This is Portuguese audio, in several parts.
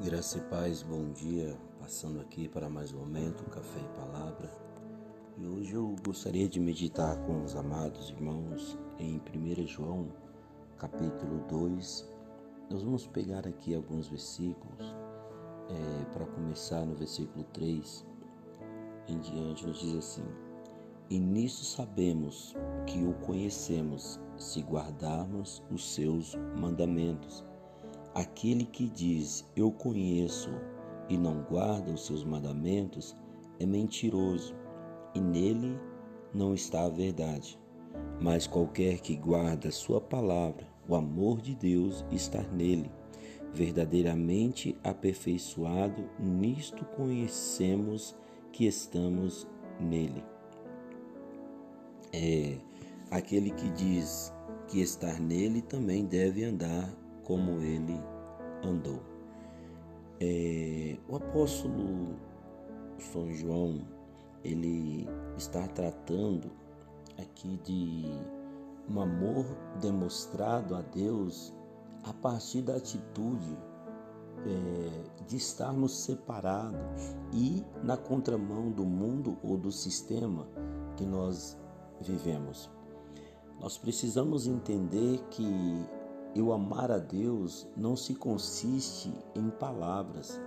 Graça e paz, bom dia. Passando aqui para mais um momento, Café e Palavra. E hoje eu gostaria de meditar com os amados irmãos em 1 João, capítulo 2. Nós vamos pegar aqui alguns versículos. É, para começar no versículo 3 em diante, nos diz assim: E nisso sabemos que o conhecemos se guardarmos os seus mandamentos. Aquele que diz eu conheço e não guarda os seus mandamentos é mentiroso e nele não está a verdade. Mas qualquer que guarda sua palavra, o amor de Deus está nele. Verdadeiramente aperfeiçoado, nisto conhecemos que estamos nele. É aquele que diz que estar nele também deve andar como ele andou. É, o apóstolo São João ele está tratando aqui de um amor demonstrado a Deus a partir da atitude é, de estarmos separados e na contramão do mundo ou do sistema que nós vivemos. Nós precisamos entender que e o amar a Deus não se consiste em palavras,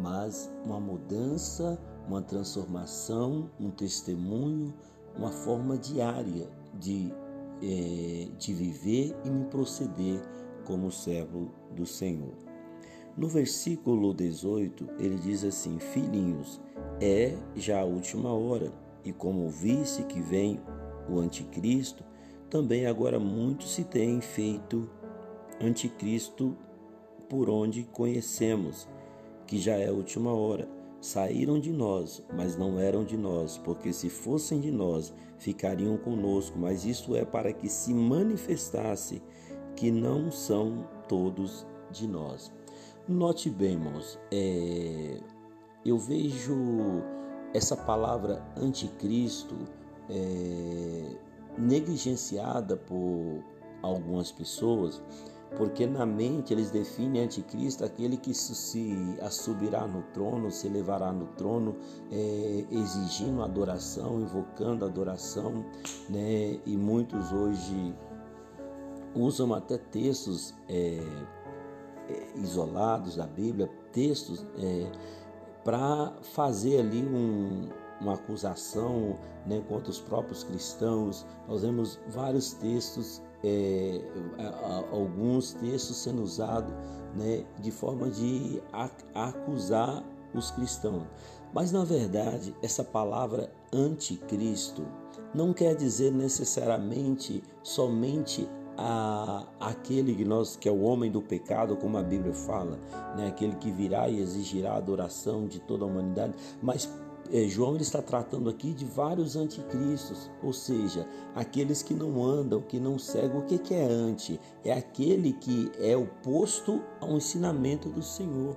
mas uma mudança, uma transformação, um testemunho, uma forma diária de, é, de viver e me proceder como servo do Senhor. No versículo 18, ele diz assim: Filhinhos, é já a última hora, e como visse que vem o anticristo, também agora muitos se têm feito anticristo por onde conhecemos, que já é a última hora. Saíram de nós, mas não eram de nós, porque se fossem de nós, ficariam conosco, mas isso é para que se manifestasse que não são todos de nós. Note bem, irmãos, é, eu vejo essa palavra anticristo é, negligenciada por algumas pessoas porque na mente eles definem anticristo aquele que se subirá no trono, se levará no trono, é, exigindo adoração, invocando adoração, né? E muitos hoje usam até textos é, é, isolados da Bíblia, textos é, para fazer ali um, uma acusação né, contra os próprios cristãos. Nós vemos vários textos é, alguns textos sendo usados né, de forma de acusar os cristãos. Mas na verdade, essa palavra anticristo não quer dizer necessariamente somente a, aquele que nós que é o homem do pecado, como a Bíblia fala, né? aquele que virá e exigirá a adoração de toda a humanidade, mas é, João ele está tratando aqui de vários anticristos, ou seja, aqueles que não andam, que não seguem. O que, que é anti? É aquele que é oposto ao ensinamento do Senhor.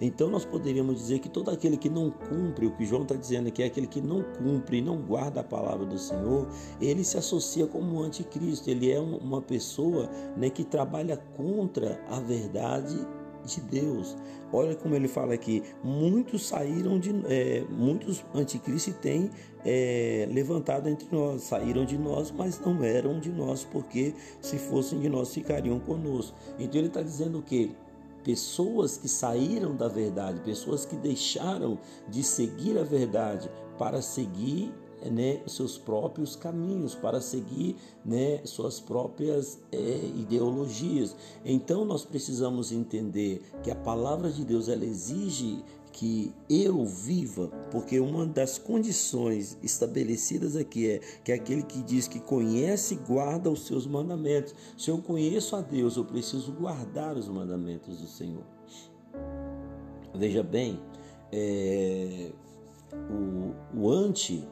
Então nós poderíamos dizer que todo aquele que não cumpre, o que João está dizendo aqui é aquele que não cumpre e não guarda a palavra do Senhor, ele se associa como um anticristo, ele é uma pessoa né, que trabalha contra a verdade de Deus. Olha como ele fala aqui: muitos saíram de. É, muitos anticristos têm é, levantado entre nós, saíram de nós, mas não eram de nós, porque se fossem de nós ficariam conosco. Então ele está dizendo o que? Pessoas que saíram da verdade, pessoas que deixaram de seguir a verdade para seguir né, seus próprios caminhos, para seguir né, suas próprias é, ideologias. Então nós precisamos entender que a palavra de Deus ela exige que eu viva, porque uma das condições estabelecidas aqui é que aquele que diz que conhece guarda os seus mandamentos. Se eu conheço a Deus, eu preciso guardar os mandamentos do Senhor. Veja bem, é, o, o anti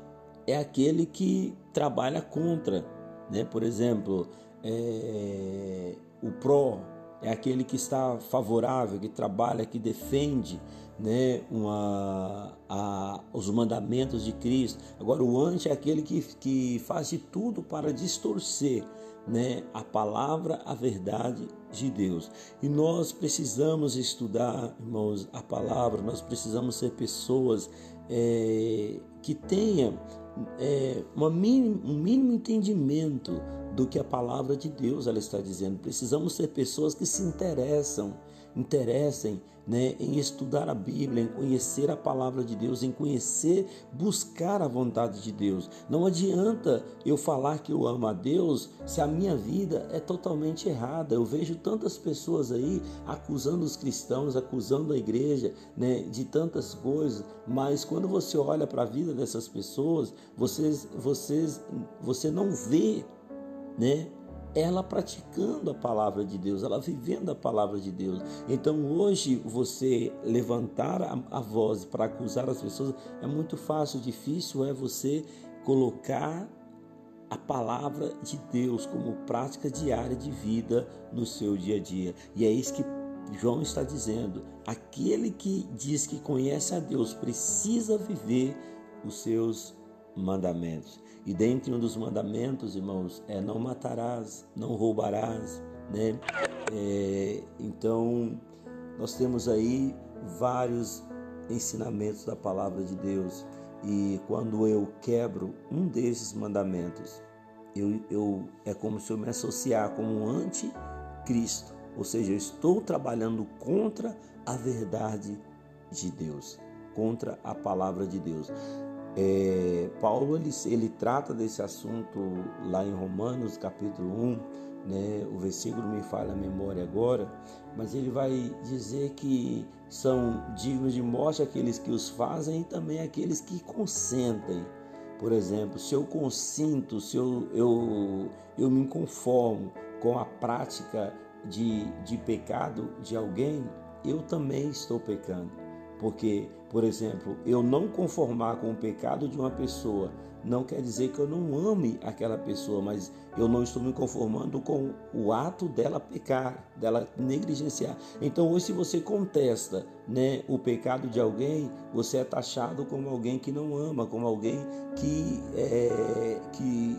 é aquele que trabalha contra. Né? Por exemplo, é, o pró é aquele que está favorável, que trabalha, que defende né, uma, a, os mandamentos de Cristo. Agora, o anti é aquele que, que faz de tudo para distorcer né, a palavra, a verdade de Deus. E nós precisamos estudar, irmãos, a palavra, nós precisamos ser pessoas é, que tenham é, mínimo, um mínimo entendimento do que a palavra de Deus ela está dizendo. Precisamos ser pessoas que se interessam interessem né, em estudar a Bíblia, em conhecer a palavra de Deus, em conhecer, buscar a vontade de Deus. Não adianta eu falar que eu amo a Deus se a minha vida é totalmente errada. Eu vejo tantas pessoas aí acusando os cristãos, acusando a igreja né, de tantas coisas, mas quando você olha para a vida dessas pessoas, vocês, vocês, você não vê né, ela praticando a palavra de Deus, ela vivendo a palavra de Deus. Então hoje você levantar a, a voz para acusar as pessoas é muito fácil, difícil é você colocar a palavra de Deus como prática diária de vida no seu dia a dia. E é isso que João está dizendo. Aquele que diz que conhece a Deus precisa viver os seus mandamentos. E dentre um dos mandamentos, irmãos, é não matarás, não roubarás, né? É, então, nós temos aí vários ensinamentos da palavra de Deus. E quando eu quebro um desses mandamentos, eu, eu, é como se eu me associar como um anticristo. Ou seja, eu estou trabalhando contra a verdade de Deus, contra a palavra de Deus. É, Paulo ele, ele trata desse assunto lá em Romanos capítulo 1, né, o versículo me falha a memória agora, mas ele vai dizer que são dignos de morte aqueles que os fazem e também aqueles que consentem. Por exemplo, se eu consinto, se eu, eu, eu me conformo com a prática de, de pecado de alguém, eu também estou pecando. Porque, por exemplo, eu não conformar com o pecado de uma pessoa não quer dizer que eu não ame aquela pessoa, mas eu não estou me conformando com o ato dela pecar, dela negligenciar. Então, hoje, se você contesta né, o pecado de alguém, você é taxado como alguém que não ama, como alguém que é,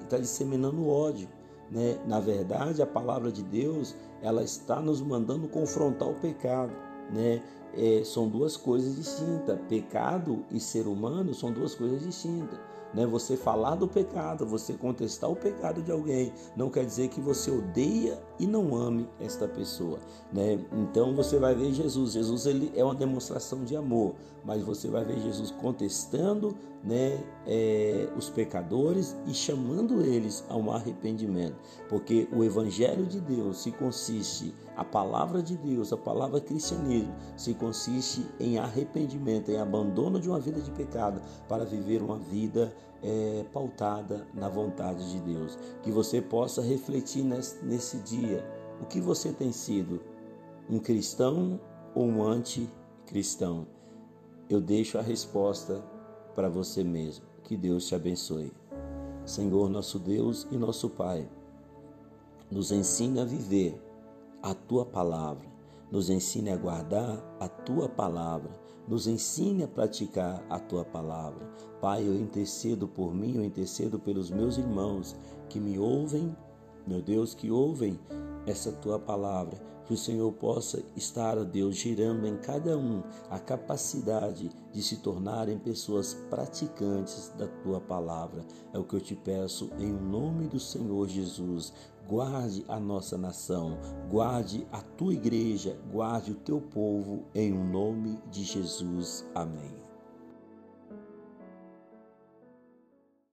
está disseminando ódio. Né? Na verdade, a palavra de Deus ela está nos mandando confrontar o pecado né? É, são duas coisas distintas. Pecado e ser humano são duas coisas distintas. Né? Você falar do pecado, você contestar o pecado de alguém, não quer dizer que você odeia e não ame esta pessoa. Né? Então você vai ver Jesus. Jesus ele é uma demonstração de amor, mas você vai ver Jesus contestando né, é, os pecadores e chamando eles a um arrependimento, porque o Evangelho de Deus se consiste, a palavra de Deus, a palavra cristianismo, se consiste em arrependimento, em abandono de uma vida de pecado para viver uma vida é, pautada na vontade de Deus. Que você possa refletir nesse, nesse dia o que você tem sido, um cristão ou um anticristão. Eu deixo a resposta para você mesmo. Que Deus te abençoe. Senhor, nosso Deus e nosso Pai, nos ensine a viver a tua palavra, nos ensine a guardar a tua palavra, nos ensine a praticar a tua palavra. Pai, eu intercedo por mim, eu intercedo pelos meus irmãos que me ouvem, meu Deus, que ouvem essa tua palavra que o Senhor possa estar, ó Deus, girando em cada um a capacidade de se tornarem pessoas praticantes da tua palavra. É o que eu te peço em nome do Senhor Jesus. Guarde a nossa nação, guarde a tua igreja, guarde o teu povo em nome de Jesus. Amém.